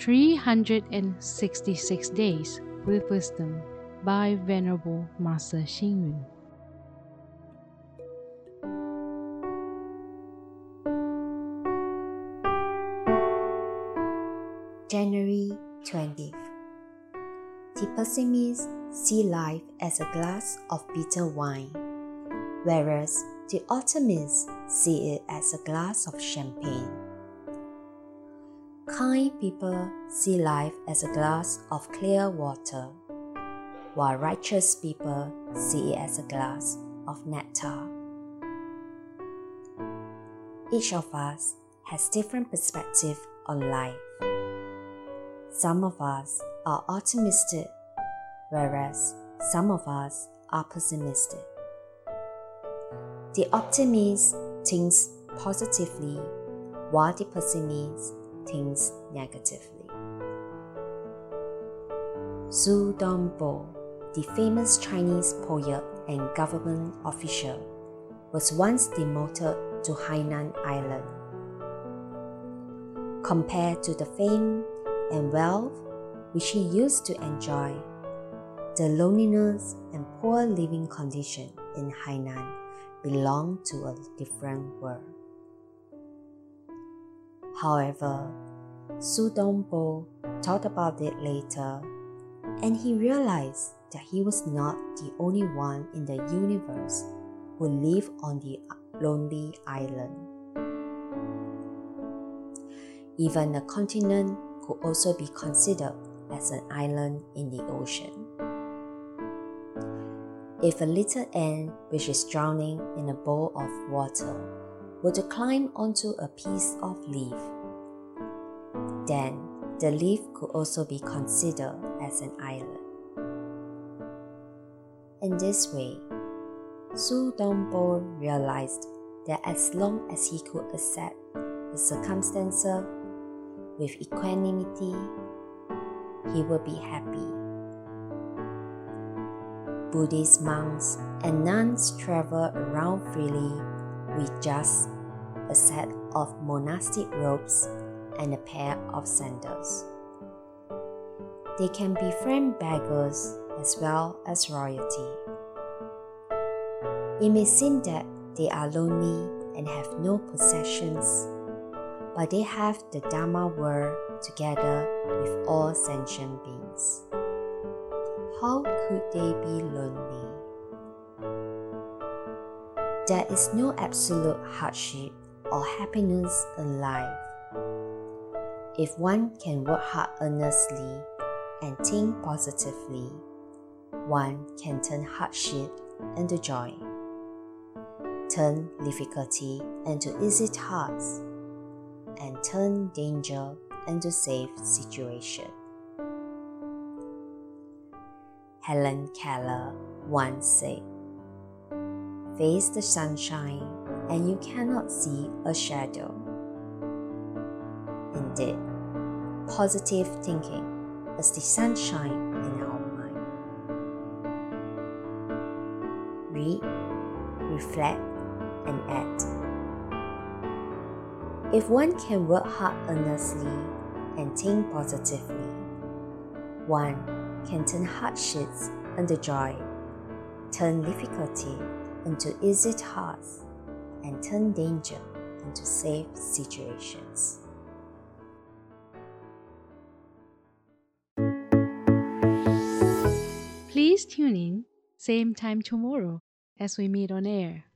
366 Days with Wisdom by Venerable Master Xing Yun. January 20th. The pessimists see life as a glass of bitter wine, whereas the optimists see it as a glass of champagne. Kind people see life as a glass of clear water, while righteous people see it as a glass of nectar. Each of us has different perspective on life. Some of us are optimistic, whereas some of us are pessimistic. The optimist thinks positively, while the pessimist thinks negatively. Su Dongpo, the famous Chinese poet and government official, was once demoted to Hainan Island. Compared to the fame and wealth which he used to enjoy, the loneliness and poor living condition in Hainan belonged to a different world. However, Su Dongpo thought about it later and he realized that he was not the only one in the universe who lived on the lonely island. Even a continent could also be considered as an island in the ocean. If a little ant which is drowning in a bowl of water were to climb onto a piece of leaf, then the leaf could also be considered as an island. In this way, Su Dongpo realized that as long as he could accept the circumstances with equanimity, he would be happy. Buddhist monks and nuns travel around freely with just a set of monastic robes and a pair of sandals. They can befriend beggars as well as royalty. It may seem that they are lonely and have no possessions but they have the Dharma world together with all sentient beings. How could they be lonely? There is no absolute hardship or happiness in life. If one can work hard earnestly and think positively, one can turn hardship into joy, turn difficulty into easy tasks and turn danger into safe situation. Helen Keller once said, Face the sunshine and you cannot see a shadow. Indeed, positive thinking is the sunshine in our mind. Read, reflect, and act. If one can work hard earnestly and think positively, one can turn hardships into joy, turn difficulty into easy tasks, and turn danger into safe situations. Please tune in, same time tomorrow as we meet on air.